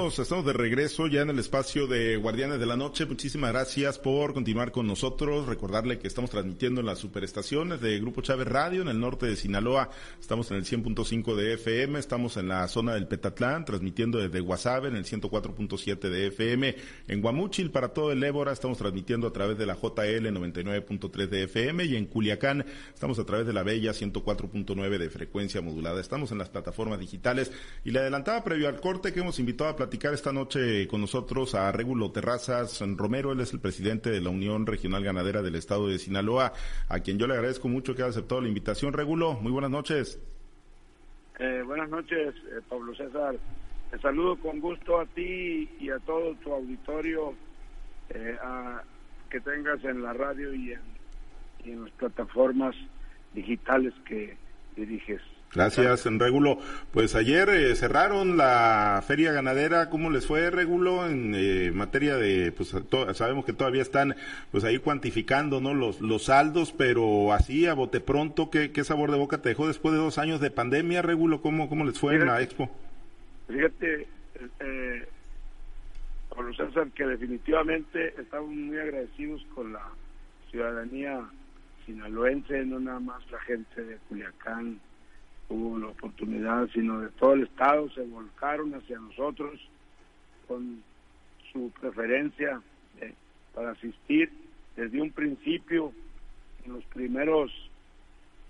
Estamos de regreso ya en el espacio de Guardianes de la Noche. Muchísimas gracias por continuar con nosotros. Recordarle que estamos transmitiendo en las superestaciones de Grupo Chávez Radio en el norte de Sinaloa. Estamos en el 100.5 de FM. Estamos en la zona del Petatlán, transmitiendo desde Guasave en el 104.7 de FM. En Guamúchil para todo el Ébora estamos transmitiendo a través de la JL 99.3 de FM y en Culiacán estamos a través de la Bella 104.9 de frecuencia modulada. Estamos en las plataformas digitales y le adelantaba previo al corte que hemos invitado a esta noche con nosotros a Régulo Terrazas Romero, él es el presidente de la Unión Regional Ganadera del Estado de Sinaloa, a quien yo le agradezco mucho que haya aceptado la invitación. Régulo, muy buenas noches. Eh, buenas noches, eh, Pablo César. Te saludo con gusto a ti y a todo tu auditorio eh, que tengas en la radio y en las plataformas digitales que diriges. Gracias, Regulo. Pues ayer eh, cerraron la feria ganadera. ¿Cómo les fue, Regulo, en eh, materia de, pues sabemos que todavía están, pues ahí cuantificando, ¿no? Los, los saldos, pero así a bote pronto, ¿qué, qué sabor de boca te dejó después de dos años de pandemia, Regulo? ¿Cómo, cómo les fue en la expo? Fíjate, eh, los César, que definitivamente estamos muy agradecidos con la ciudadanía sinaloense, no nada más la gente de Culiacán, hubo la oportunidad, sino de todo el Estado, se volcaron hacia nosotros con su preferencia eh, para asistir desde un principio en los primeros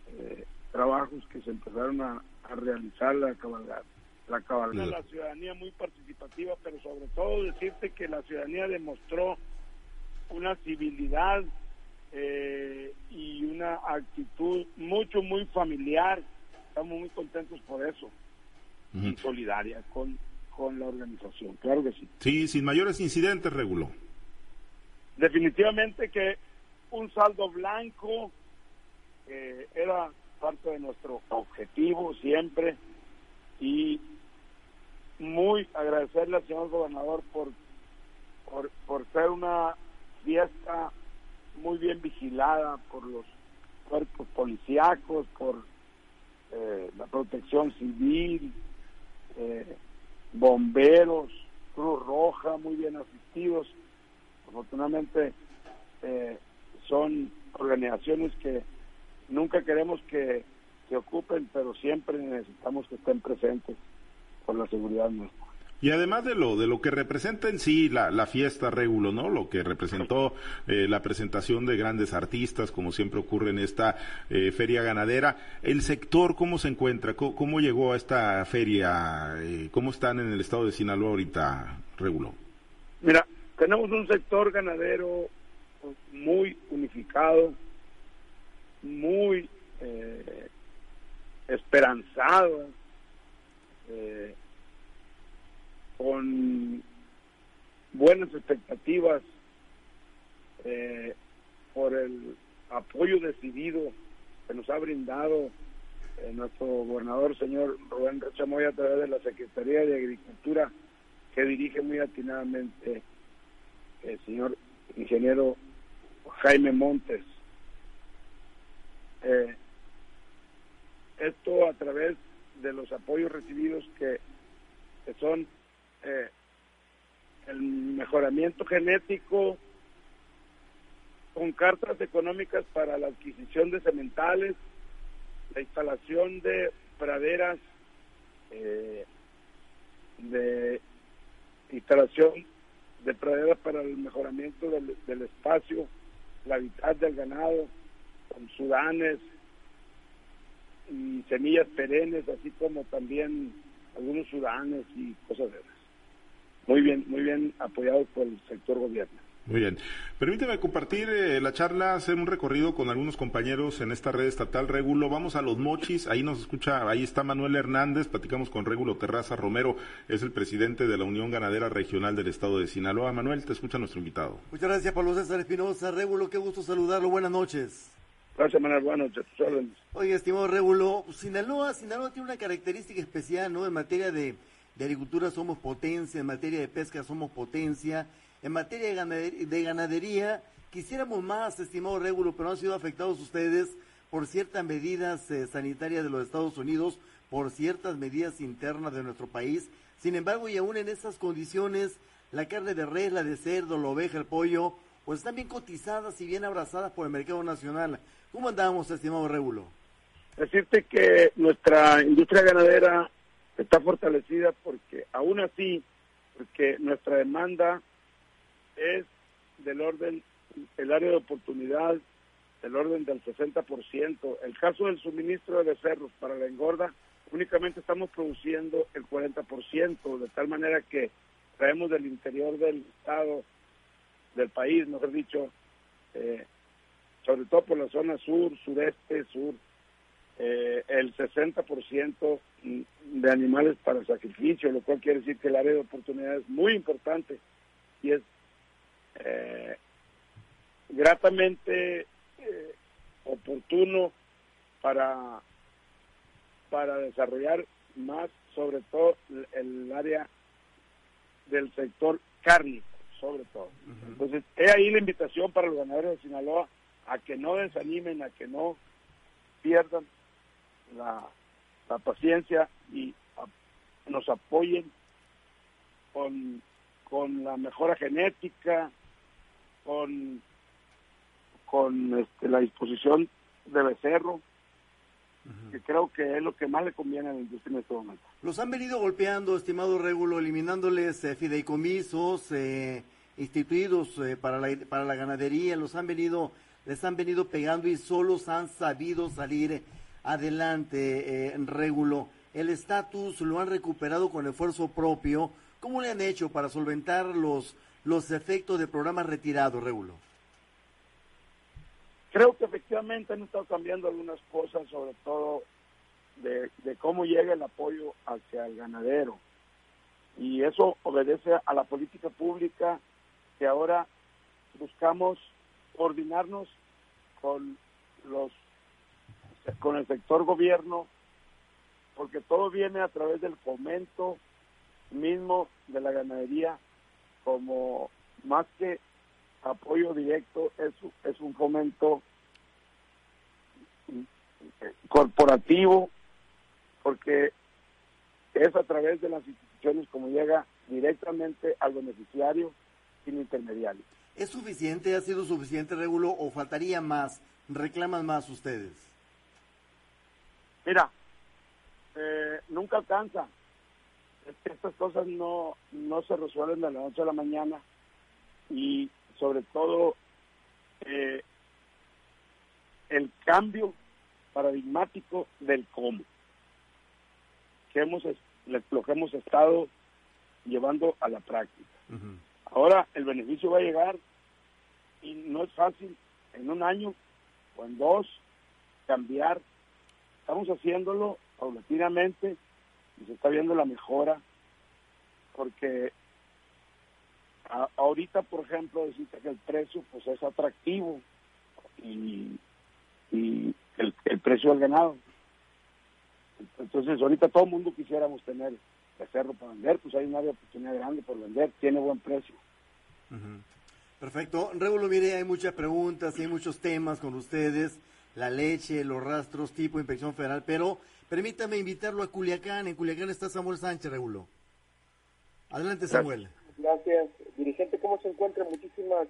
eh, trabajos que se empezaron a, realizar la cabalgata. La cabalgata, la ciudadanía muy participativa, pero sobre todo decirte que la ciudadanía demostró una civilidad eh, y una actitud mucho, muy familiar estamos muy contentos por eso y solidaria con, con la organización, claro que sí. Sí, sin mayores incidentes, reguló. Definitivamente que un saldo blanco eh, era parte de nuestro objetivo siempre y muy agradecerle al señor gobernador por, por, por ser una fiesta muy bien vigilada por los cuerpos policíacos, por eh, la protección civil, eh, bomberos, Cruz Roja, muy bien asistidos. Afortunadamente eh, son organizaciones que nunca queremos que se ocupen, pero siempre necesitamos que estén presentes por la seguridad nuestra. Y además de lo de lo que representa en sí la, la fiesta Régulo, ¿no? Lo que representó eh, la presentación de grandes artistas, como siempre ocurre en esta eh, feria ganadera, el sector cómo se encuentra, cómo, llegó a esta feria, eh, cómo están en el estado de Sinaloa ahorita, Régulo. Mira, tenemos un sector ganadero muy unificado, muy esperanzado. Eh, con buenas expectativas eh, por el apoyo decidido que nos ha brindado eh, nuestro gobernador, señor Rubén Rochamoy, a través de la Secretaría de Agricultura, que dirige muy atinadamente el señor ingeniero Jaime Montes. Eh, esto a través de los apoyos recibidos que son eh, el mejoramiento genético con cartas económicas para la adquisición de sementales, la instalación de praderas, eh, de instalación de praderas para el mejoramiento del, espacio, la hábitat del ganado, con sudanes y semillas perennes, así como también algunos sudanes y cosas de esas muy bien, muy bien apoyado por el sector gobierno. Muy bien. Permíteme compartir eh, la charla, hacer un recorrido con algunos compañeros en esta red estatal Regulo. Vamos a los mochis, ahí nos escucha, ahí está Manuel Hernández, platicamos con Regulo Terraza Romero, es el presidente de la Unión Ganadera Regional del Estado de Sinaloa. Manuel, te escucha nuestro invitado. Muchas gracias, Pablo César Espinosa. Regulo, qué gusto saludarlo, buenas noches. Gracias, Manuel, buenas noches. Oye, estimado Regulo, Sinaloa, Sinaloa tiene una característica especial, ¿no?, en materia de de agricultura somos potencia, en materia de pesca somos potencia, en materia de ganadería, quisiéramos más, estimado Régulo, pero han sido afectados ustedes por ciertas medidas eh, sanitarias de los Estados Unidos, por ciertas medidas internas de nuestro país. Sin embargo, y aún en estas condiciones, la carne de res, la de cerdo, la oveja, el pollo, pues están bien cotizadas y bien abrazadas por el mercado nacional. ¿Cómo andamos, estimado Rébulo? Decirte que nuestra industria ganadera está fortalecida porque aún así, porque nuestra demanda es del orden, el área de oportunidad del orden del 60%. El caso del suministro de becerros para la engorda, únicamente estamos produciendo el 40%, de tal manera que traemos del interior del estado, del país, mejor dicho, eh, sobre todo por la zona sur, sureste, sur, eh, el 60% de animales para sacrificio, lo cual quiere decir que el área de oportunidad es muy importante y es eh, gratamente eh, oportuno para, para desarrollar más, sobre todo el área del sector cárnico, sobre todo. Entonces, he ahí la invitación para los ganaderos de Sinaloa a que no desanimen, a que no pierdan la, la paciencia y nos apoyen con, con la mejora genética, con, con este, la disposición de becerro, que creo que es lo que más le conviene a la industria en este momento. Los han venido golpeando, estimado Régulo, eliminándoles eh, fideicomisos eh, instituidos eh, para, la, para la ganadería, los han venido, les han venido pegando y solos han sabido salir adelante, Régulo. El estatus lo han recuperado con esfuerzo propio. ¿Cómo le han hecho para solventar los, los efectos de programas retirados, Régulo? Creo que efectivamente han estado cambiando algunas cosas, sobre todo de, cómo llega el apoyo hacia el ganadero. Y eso obedece a la política pública que ahora buscamos coordinarnos con los con el sector gobierno porque todo viene a través del fomento mismo de la ganadería como más que apoyo directo es, es un fomento corporativo, porque es a través de las instituciones como llega directamente al beneficiario sin intermediarios. ¿Es suficiente, ha sido suficiente, Regulo, o faltaría más? ¿Reclaman más ustedes? Mira, eh, nunca alcanza. Estas cosas no, no se resuelven de la noche a la mañana y sobre todo eh, el cambio paradigmático del cómo, que hemos, lo que hemos estado llevando a la práctica. Ahora el beneficio va a llegar y no es fácil en un año o en dos cambiar. Estamos haciéndolo paulatinamente y se está viendo la mejora porque ahorita, por ejemplo, decirte que el precio pues es atractivo y, y el, el precio del ganado. Entonces, ahorita todo el mundo quisiéramos tener becerro para vender, pues hay una oportunidad grande por vender, tiene buen precio. Perfecto. Mire, hay muchas preguntas, hay muchos temas con ustedes, la leche, los rastros, tipo inspección federal, pero permítame invitarlo a Culiacán. En Culiacán está Samuel Sánchez, Rébulo. Adelante, Samuel. Gracias, dirigente. ¿Cómo se encuentra? Muchísimas,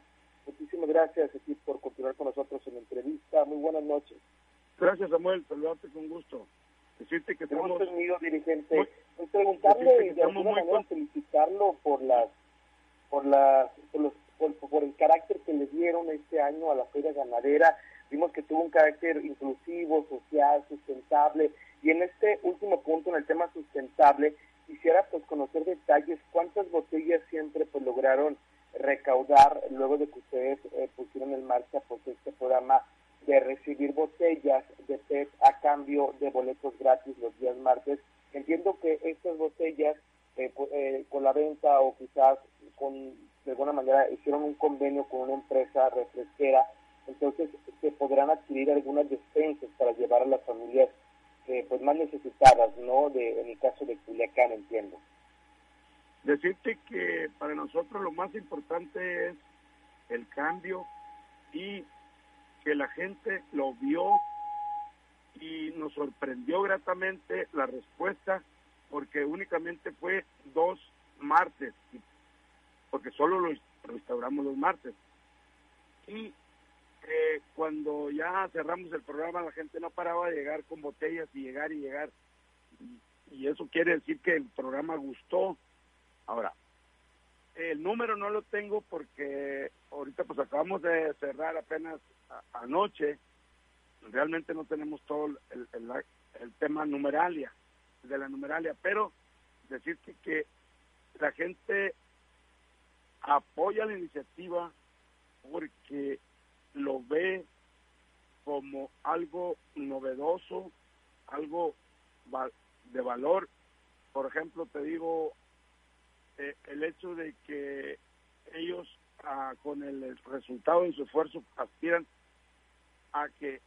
muchísimas gracias aquí por continuar con nosotros en la entrevista. Muy buenas noches. Gracias, Samuel. Saludarte con gusto. Decirte que tenemos... tenido, dirigente. Muy, preguntarle y de alguna manera felicitarlo por las, por las, por los por, el carácter que le dieron este año a la feria ganadera. Vimos que tuvo un carácter inclusivo, social, sustentable. Y en este último punto, en el tema sustentable, quisiera pues conocer detalles, cuántas botellas siempre pues lograron recaudar luego de que ustedes eh, pusieron en marcha pues este programa de recibir botellas de PET a cambio de boletos gratis los días martes. Entiendo que estas botellas eh, eh, con la venta o quizás con de alguna manera hicieron un convenio con una empresa refresquera, entonces se podrán adquirir algunas despensas para llevar a las familias eh, pues más necesitadas, ¿no? De, en el caso de Culiacán, entiendo. Decirte que para nosotros lo más importante es el cambio y que la gente lo vio y nos sorprendió gratamente la respuesta porque únicamente fue dos martes, porque solo lo restauramos los martes. Y eh, cuando ya cerramos el programa, la gente no paraba de llegar con botellas y llegar y llegar. Y, eso quiere decir que el programa gustó. Ahora, el número no lo tengo porque ahorita pues acabamos de cerrar apenas anoche. Realmente no tenemos todo el, el, tema numeralia, de la numeralia, pero decirte que la gente apoya la iniciativa porque lo ve como algo novedoso, algo de valor. Por ejemplo, te digo, eh, el hecho de que ellos ah, con el resultado de su esfuerzo aspiran a que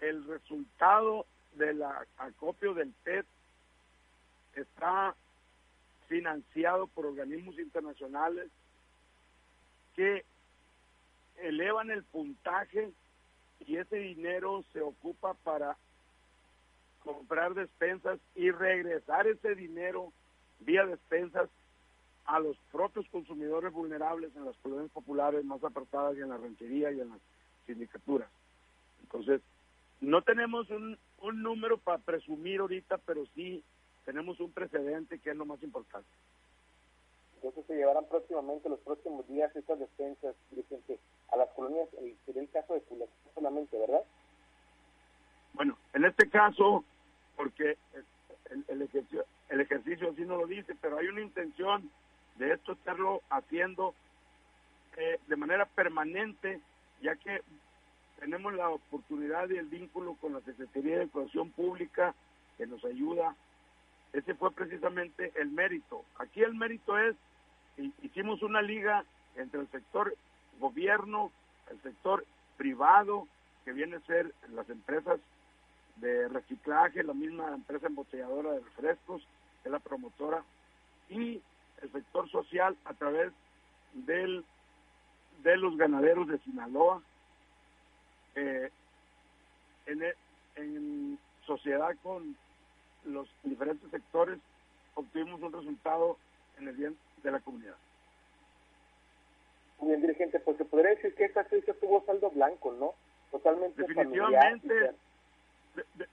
el resultado del acopio del PET está financiado por organismos internacionales que elevan el puntaje y ese dinero se ocupa para comprar despensas y regresar ese dinero vía despensas a los propios consumidores vulnerables en las colonias populares más apartadas y en la ranchería y en las sindicaturas. Entonces, no tenemos un, un número para presumir ahorita, pero sí tenemos un precedente que es lo más importante. Entonces se llevarán próximamente, los próximos días, estas despensas, dirigente, a las colonias, sería el caso de Culiacán solamente, ¿verdad? Bueno, en este caso, porque el, el, ejercicio, el ejercicio así no lo dice, pero hay una intención de esto estarlo haciendo eh, de manera permanente, ya que tenemos la oportunidad y el vínculo con la Secretaría de Educación Pública que nos ayuda. Ese fue precisamente el mérito. Aquí el mérito es, hicimos una liga entre el sector gobierno, el sector privado, que viene a ser las empresas de reciclaje, la misma empresa embotelladora de refrescos, es la promotora, y el sector social a través del, de los ganaderos de Sinaloa, eh, en, e, en sociedad con los diferentes sectores obtuvimos un resultado en el bien de la comunidad. Muy bien, dirigente, pues se podría decir que esta crisis tuvo saldo blanco, ¿no? Totalmente Definitivamente,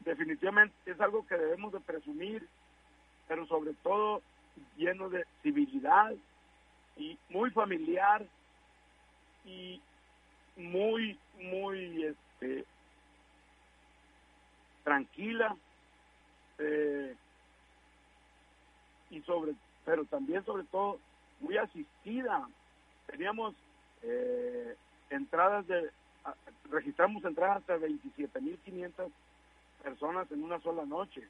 definitivamente es algo que debemos de presumir, pero sobre todo lleno de civilidad y muy familiar y muy, muy este, tranquila eh, y sobre, pero también sobre todo muy asistida. Teníamos eh, entradas de, registramos entradas hasta 27.500 personas en una sola noche,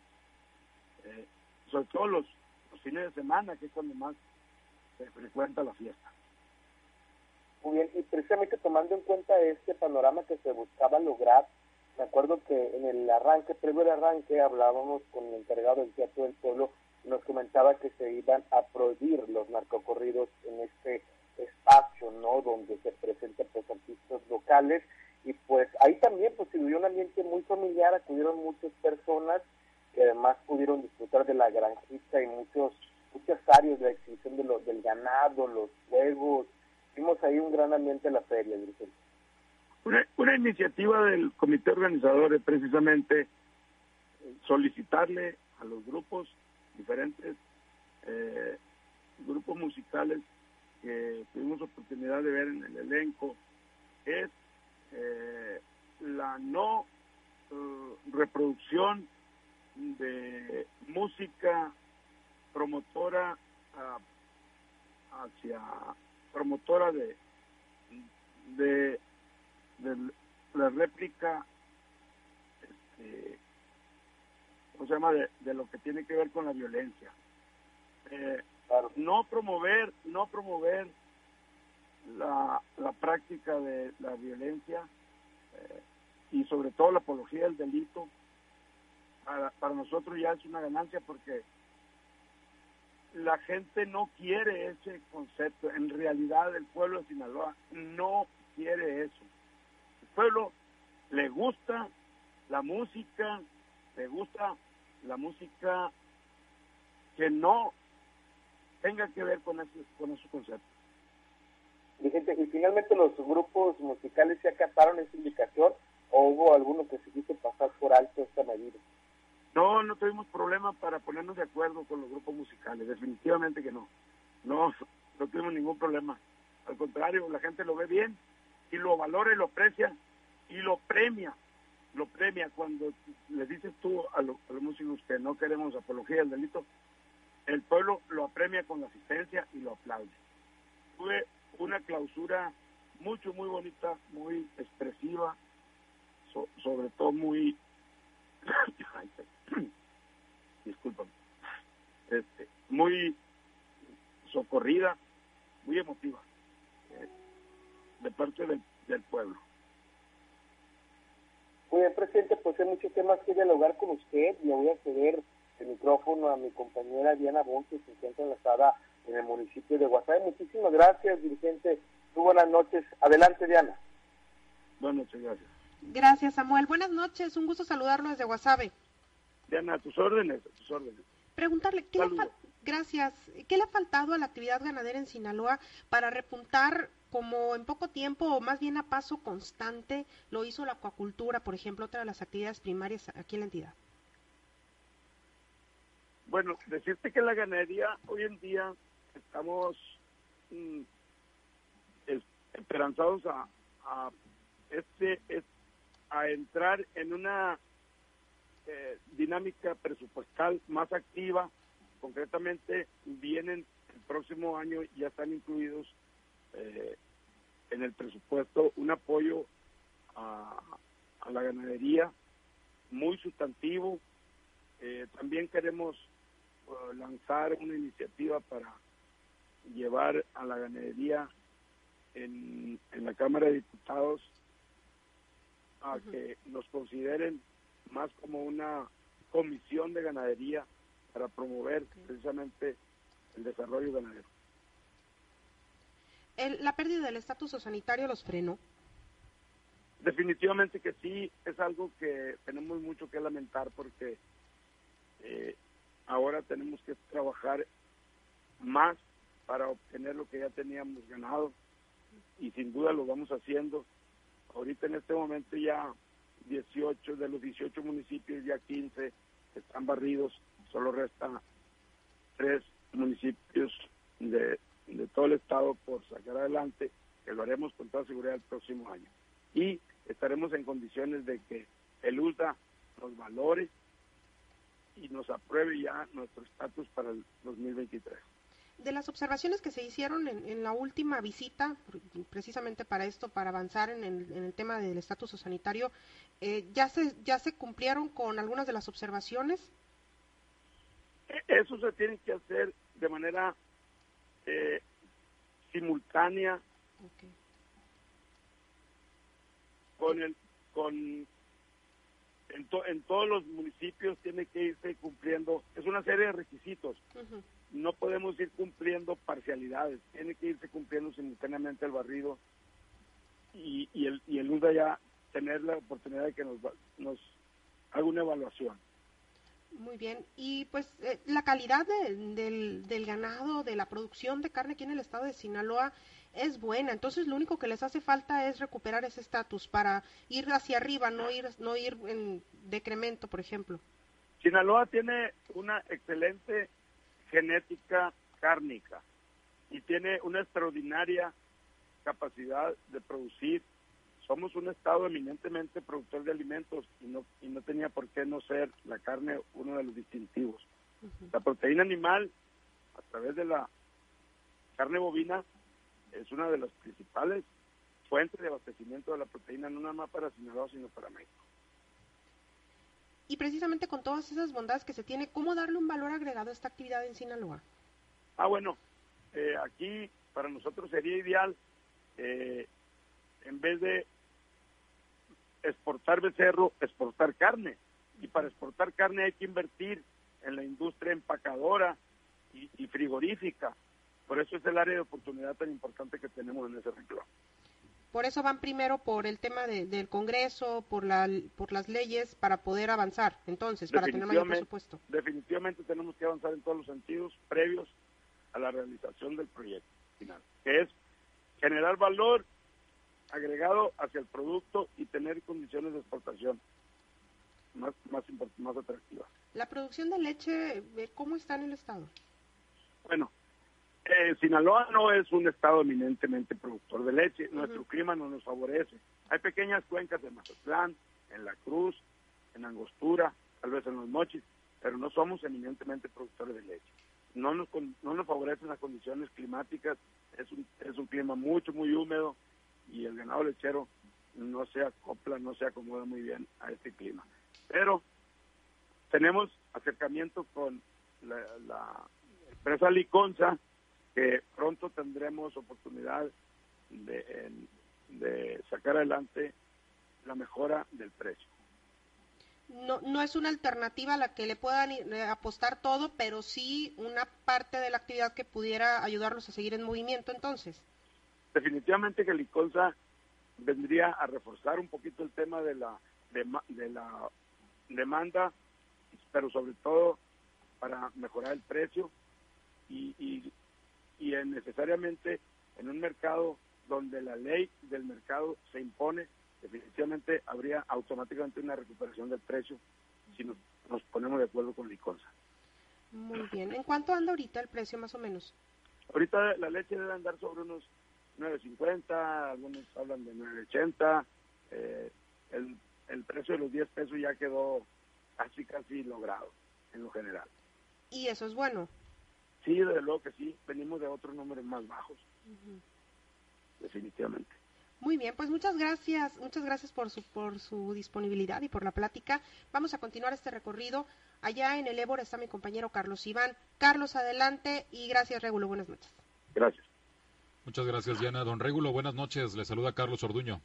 eh, sobre todo los, los fines de semana, que es cuando más se frecuenta la fiesta. Muy bien, y precisamente tomando en cuenta este panorama que se buscaba lograr, me acuerdo que en el arranque, previo arranque, hablábamos con el encargado del Teatro del Pueblo, nos comentaba que se iban a prohibir los narcocorridos en este espacio, ¿no? Donde se presentan pues artistas locales y pues ahí también pues se vivió un ambiente muy familiar, acudieron muchas personas que además pudieron disfrutar de la granjita y muchos muchas áreas de la exhibición de los, del ganado, los juegos, Vimos ahí un gran ambiente en la feria, Una, una iniciativa del comité organizador es precisamente solicitarle a los grupos diferentes, eh, grupos musicales que tuvimos oportunidad de ver en el elenco, es eh, la no eh, reproducción de música promotora ah, hacia promotora de, de, la réplica, este, ¿cómo se llama?, de, lo que tiene que ver con la violencia. Eh, no promover, no promover la, la práctica de la violencia eh, y sobre todo la apología del delito, para, para nosotros ya es una ganancia porque la gente no quiere ese concepto. En realidad el pueblo de Sinaloa no quiere eso. El pueblo le gusta la música, le gusta la música que no tenga que ver con, ese, con esos conceptos. Y, finalmente los grupos musicales se acataron esa indicación o hubo alguno que se quiso pasar por alto esta medida. No, no tuvimos problema para ponernos de acuerdo con los grupos musicales, definitivamente que no. No, no tuvimos ningún problema. Al contrario, la gente lo ve bien y lo valora y lo aprecia y lo premia. Lo premia cuando le dices tú a, los músicos que no queremos apología del delito, el pueblo lo apremia con la asistencia y lo aplaude. Tuve una clausura mucho, muy bonita, muy expresiva, sobre todo muy, disculpa, este, muy socorrida, muy emotiva, eh, de parte del, pueblo. Muy bien, presidente, pues hay muchos temas que dialogar con usted. Le voy a ceder el micrófono a mi compañera Diana Bon, que se encuentra enlazada en el municipio de Guasave. Muchísimas gracias, dirigente. Muy buenas noches. Adelante, Diana. Buenas noches, gracias. Gracias, Samuel. Buenas noches. Un gusto saludarlo desde Guasave. Diana, a tus órdenes, a tus órdenes. Preguntarle, ¿qué le, gracias. ¿Qué le ha faltado a la actividad ganadera en Sinaloa para repuntar como en poco tiempo o más bien a paso constante lo hizo la acuacultura, por ejemplo, otra de las actividades primarias aquí en la entidad? Bueno, decirte que la ganadería hoy en día estamos mm, esperanzados a, a este, a entrar en una eh, dinámica presupuestal más activa. Concretamente, vienen el próximo año, ya están incluidos eh, en el presupuesto un apoyo a, la ganadería muy sustantivo. Eh, también queremos lanzar una iniciativa para llevar a la ganadería en, en la Cámara de Diputados a que nos consideren más como una comisión de ganadería para promover precisamente el desarrollo ganadero. ¿La pérdida del estatus sanitario los frenó? Definitivamente que sí, es algo que tenemos mucho que lamentar porque eh, ahora tenemos que trabajar más para obtener lo que ya teníamos ganado y sin duda lo vamos haciendo. Ahorita en este momento ya 18 de los 18 municipios, ya 15 están barridos, solo resta tres municipios de, de todo el estado por sacar adelante, que lo haremos con toda seguridad el próximo año. Y estaremos en condiciones de que el ULTA nos valore y nos apruebe ya nuestro estatus para el 2023 de las observaciones que se hicieron en, la última visita, precisamente para esto, para avanzar en el, tema del estatus sanitario, eh, ¿ya, se, ¿ya se cumplieron con algunas de las observaciones? Eso se tiene que hacer de manera eh, simultánea. Con el con en, en, todos los municipios tiene que irse cumpliendo es una serie de requisitos no podemos ir cumpliendo parcialidades, tiene que irse cumpliendo simultáneamente el barrido y, y, el, y el UDA ya tener la oportunidad de que nos, nos haga una evaluación. Muy bien, y pues eh, la calidad del, del ganado, de la producción de carne aquí en el estado de Sinaloa es buena, entonces lo único que les hace falta es recuperar ese estatus para ir hacia arriba, no ir, no ir en decremento, por ejemplo. Sinaloa tiene una excelente genética cárnica y tiene una extraordinaria capacidad de producir. Somos un estado eminentemente productor de alimentos y no, y no tenía por qué no ser la carne uno de los distintivos. La proteína animal, a través de la carne bovina, es una de las principales fuentes de abastecimiento de la proteína, no nada más para Sinaloa, sino para México. Y precisamente con todas esas bondades que se tiene, ¿cómo darle un valor agregado a esta actividad en Sinaloa? Ah, bueno, eh, aquí para nosotros sería ideal, eh, en vez de exportar becerro, exportar carne. Y para exportar carne hay que invertir en la industria empacadora y, y frigorífica. Por eso es el área de oportunidad tan importante que tenemos en ese renglón. Por eso van primero por el tema del Congreso, por, la, por las leyes, para poder avanzar, entonces, para tener mayor presupuesto. Definitivamente tenemos que avanzar en todos los sentidos previos a la realización del proyecto final, que es generar valor agregado hacia el producto y tener condiciones de exportación más, más, más atractivas. La producción de leche, eh, ¿cómo está en el estado? Bueno, eh, Sinaloa no es un estado eminentemente productor de leche, nuestro clima no nos favorece. Hay pequeñas cuencas en Mazatlán, en La Cruz, en Angostura, tal vez en Los Mochis, pero no somos eminentemente productores de leche. No nos, no nos favorecen las condiciones climáticas, es un, es un clima mucho, muy húmedo y el ganado lechero no se acopla, no se acomoda muy bien a este clima. Pero tenemos acercamiento con la, la empresa Liconza, que pronto tendremos oportunidad de, de sacar adelante la mejora del precio. No, no es una alternativa a la que le puedan eh, apostar todo, pero sí una parte de la actividad que pudiera ayudarlos a seguir en movimiento entonces. Definitivamente que Liconza vendría a reforzar un poquito el tema de la, de la demanda, pero sobre todo para mejorar el precio y, y, y necesariamente en un mercado donde la ley del mercado se impone, definitivamente habría automáticamente una recuperación del precio si nos, ponemos de acuerdo con Liconza. Muy bien. ¿En cuánto anda ahorita el precio más o menos? Ahorita la leche debe andar sobre unos 9.50, algunos hablan de 9.80. Eh, el, el precio de los 10 pesos ya quedó casi casi logrado en lo general. ¿Y eso es bueno? Sí, desde luego que sí, venimos de otros números más bajos, definitivamente. Muy bien, pues muchas gracias, muchas gracias por su, por su disponibilidad y por la plática. Vamos a continuar este recorrido. Allá en el Ébora está mi compañero Carlos Iván. Carlos, adelante y gracias, Régulo. Buenas noches. Gracias. Muchas gracias, Diana. Don Régulo, buenas noches. Le saluda Carlos Orduño.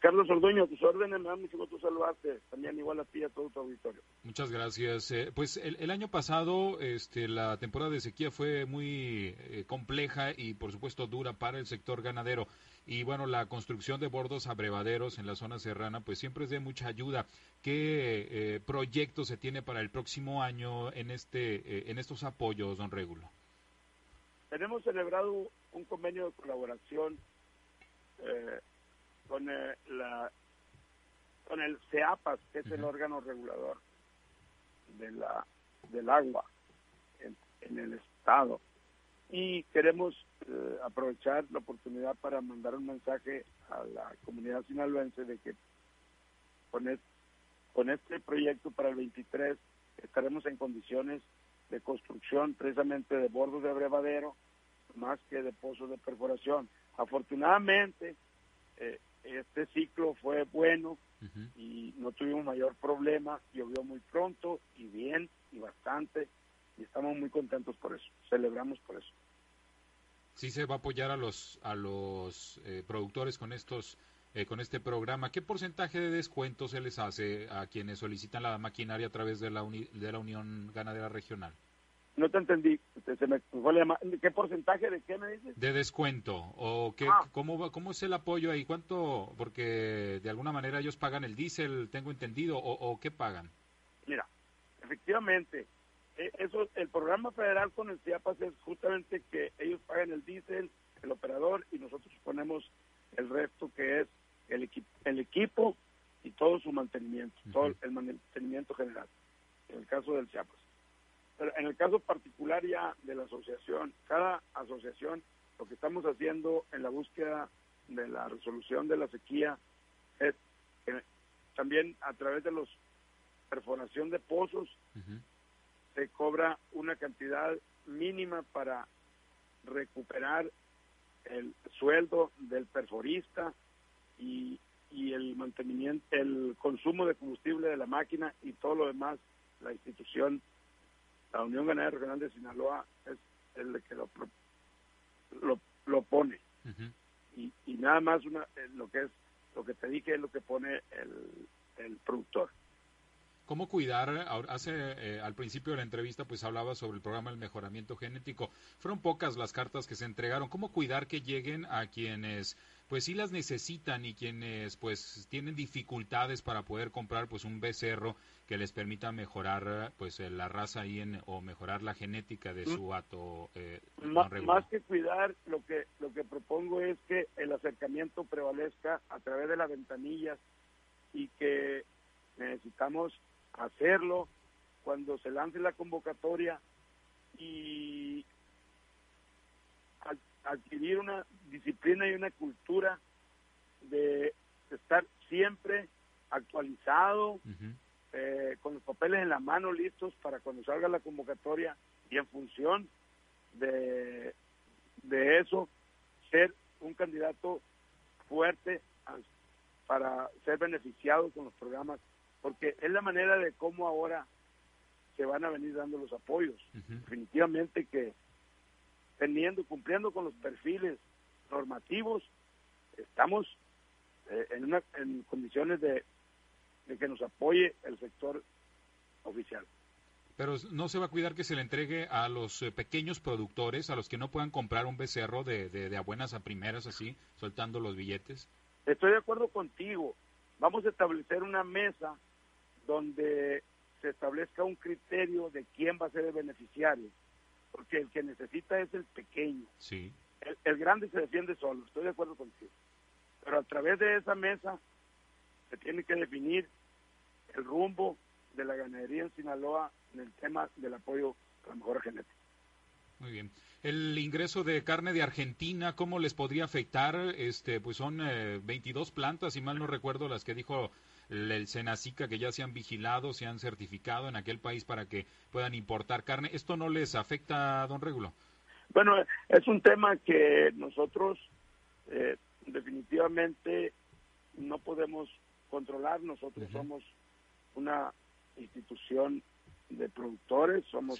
Carlos Orduño, tus órdenes, me da mucho gusto saludarte, también igual a ti y a todo tu auditorio. Muchas gracias. Eh, pues el, año pasado este, la temporada de sequía fue muy eh, compleja y por supuesto dura para el sector ganadero. Y bueno, la construcción de bordos abrevaderos en la zona serrana pues siempre es de mucha ayuda. ¿Qué eh, proyecto se tiene para el próximo año en, este, en estos apoyos, don Régulo? Tenemos celebrado un convenio de colaboración con, eh, la, con el CEAPAS, que es el órgano regulador de la, del agua en, el Estado. Y queremos eh, aprovechar la oportunidad para mandar un mensaje a la comunidad sinaloense de que con, con este proyecto para el 23 estaremos en condiciones de construcción precisamente de bordos de abrevadero más que de pozos de perforación. Afortunadamente, eh, este ciclo fue bueno y no tuvimos mayor problema, llovió muy pronto y bien y bastante y estamos muy contentos por eso, celebramos por eso. Sí se va a apoyar a los a los eh, productores con estos eh, con este programa. ¿Qué porcentaje de descuento se les hace a quienes solicitan la maquinaria a través de la de la Unión Ganadera Regional? No te entendí. Se me ¿Qué porcentaje de qué me dices? De descuento. ¿O qué, ah. cómo, cómo es el apoyo ahí? ¿Cuánto? Porque de alguna manera ellos pagan el diésel, tengo entendido. ¿O, qué pagan? Mira, efectivamente, eh, eso el programa federal con el CIAPAS es justamente que ellos pagan el diésel, el operador, y nosotros ponemos el resto que es el, el equipo y todo su mantenimiento, todo el mantenimiento general, en el caso del CIAPAS. Pero en el caso particular ya de la asociación, cada asociación, lo que estamos haciendo en la búsqueda de la resolución de la sequía es también a través de los perforación de pozos se cobra una cantidad mínima para recuperar el sueldo del perforista y, y el mantenimiento, el consumo de combustible de la máquina y la institución la Unión Ganadera Regional de Sinaloa es el que lo, lo, pone. y, y, nada más una, eh, lo que es lo que te dije es lo que pone el, el productor. ¿Cómo cuidar? Hace eh, al principio de la entrevista pues hablaba sobre el programa del mejoramiento genético. Fueron pocas las cartas que se entregaron. ¿Cómo cuidar que lleguen a quienes pues sí las necesitan y quienes pues tienen dificultades para poder comprar pues un becerro que les permita mejorar pues eh, la raza ahí en, o mejorar la genética de su hato eh, más, que cuidar lo que lo que propongo es que el acercamiento prevalezca a través de las ventanillas y que necesitamos hacerlo cuando se lance la convocatoria y adquirir una disciplina y una cultura de estar siempre actualizado, eh, con los papeles en la mano listos para cuando salga la convocatoria y en función de, de eso ser un candidato fuerte para ser beneficiado con los programas, porque es la manera de cómo ahora se van a venir dando los apoyos. Definitivamente que teniendo, cumpliendo con los perfiles normativos, estamos eh, en, una, en condiciones de, que nos apoye el sector oficial. Pero no se va a cuidar que se le entregue a los eh, pequeños productores, a los que no puedan comprar un becerro de, de, a buenas a primeras, así, soltando los billetes. Estoy de acuerdo contigo. Vamos a establecer una mesa donde se establezca un criterio de quién va a ser el beneficiario porque el que necesita es el pequeño. Sí. El, grande se defiende solo, estoy de acuerdo contigo. Pero a través de esa mesa se tiene que definir el rumbo de la ganadería en Sinaloa en el tema del apoyo a la mejora genética. Muy bien. El ingreso de carne de Argentina, ¿cómo les podría afectar? Este, pues son 22 eh, plantas, si mal no recuerdo, las que dijo el Senacica que ya se han vigilado, se han certificado en aquel país para que puedan importar carne. ¿Esto no les afecta, don Régulo? Bueno, es un tema que nosotros eh, definitivamente no podemos controlar. Nosotros somos una institución de productores, somos,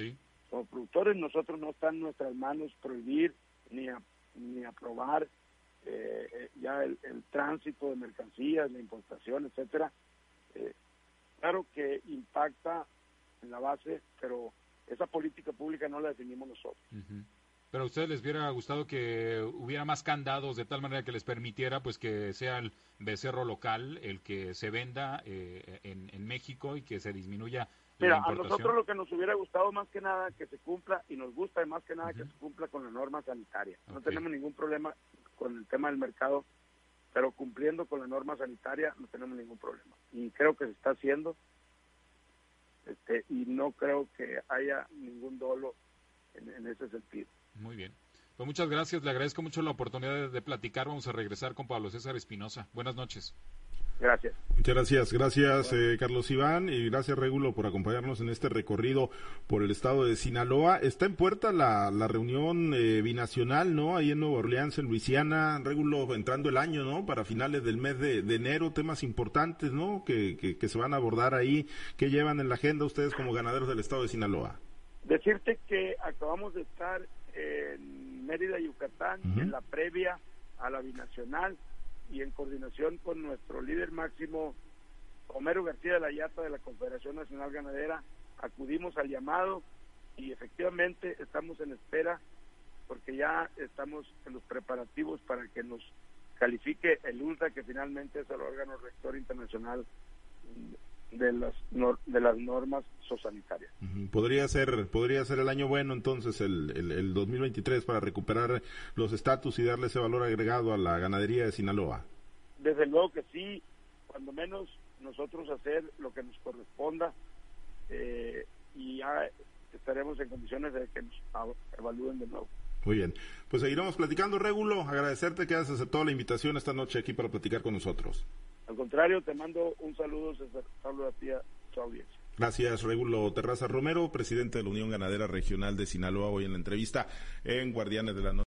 productores, nosotros no está en nuestras manos prohibir ni, ni aprobar eh, eh, ya el, tránsito de mercancías, la importación, etcétera, eh, claro que impacta en la base, pero esa política pública no la definimos nosotros. Pero a ustedes les hubiera gustado que hubiera más candados de tal manera que les permitiera pues que sea el becerro local el que se venda en, en México y que se disminuya Mira, a nosotros lo que nos hubiera gustado más que nada que se cumpla y nos gusta más que nada que se cumpla con la norma sanitaria. No tenemos ningún problema con el tema del mercado, pero cumpliendo con la norma sanitaria no tenemos ningún problema. Y creo que se está haciendo este, y no creo que haya ningún dolo en, ese sentido. Muy bien. Pues muchas gracias, le agradezco mucho la oportunidad de platicar. Vamos a regresar con Pablo César Espinosa. Buenas noches. Gracias. Muchas gracias. Gracias, eh, Carlos Iván, y gracias, Regulo, por acompañarnos en este recorrido por el estado de Sinaloa. Está en puerta la, la reunión eh, binacional, ¿no? Ahí en Nueva Orleans, en Luisiana, Regulo, entrando el año, ¿no? Para finales del mes de, enero, temas importantes, ¿no? Que, que, se van a abordar ahí. ¿Qué llevan en la agenda ustedes como ganaderos del estado de Sinaloa? Decirte que acabamos de estar en Mérida, Yucatán, en la previa a la binacional y en coordinación con nuestro líder máximo, Homero García de la Yata de la Confederación Nacional Ganadera, acudimos al llamado y efectivamente estamos en espera porque ya estamos en los preparativos para que nos califique el ULTA, que finalmente es el órgano rector internacional de las de las normas sociosanitarias. Podría ser podría ser el año bueno entonces el, el, el 2023 para recuperar los estatus y darle ese valor agregado a la ganadería de Sinaloa. Desde luego que sí, cuando menos nosotros hacer lo que nos corresponda eh, y ya estaremos en condiciones de que nos evalúen de nuevo. Muy bien, pues seguiremos platicando, Régulo. Agradecerte que hayas aceptado la invitación esta noche aquí para platicar con nosotros. Al contrario, te mando un saludo, César Pablo a. Gracias, Regulo Terraza Romero, presidente de la Unión Ganadera Regional de Sinaloa, hoy en la entrevista en Guardianes de la Noche.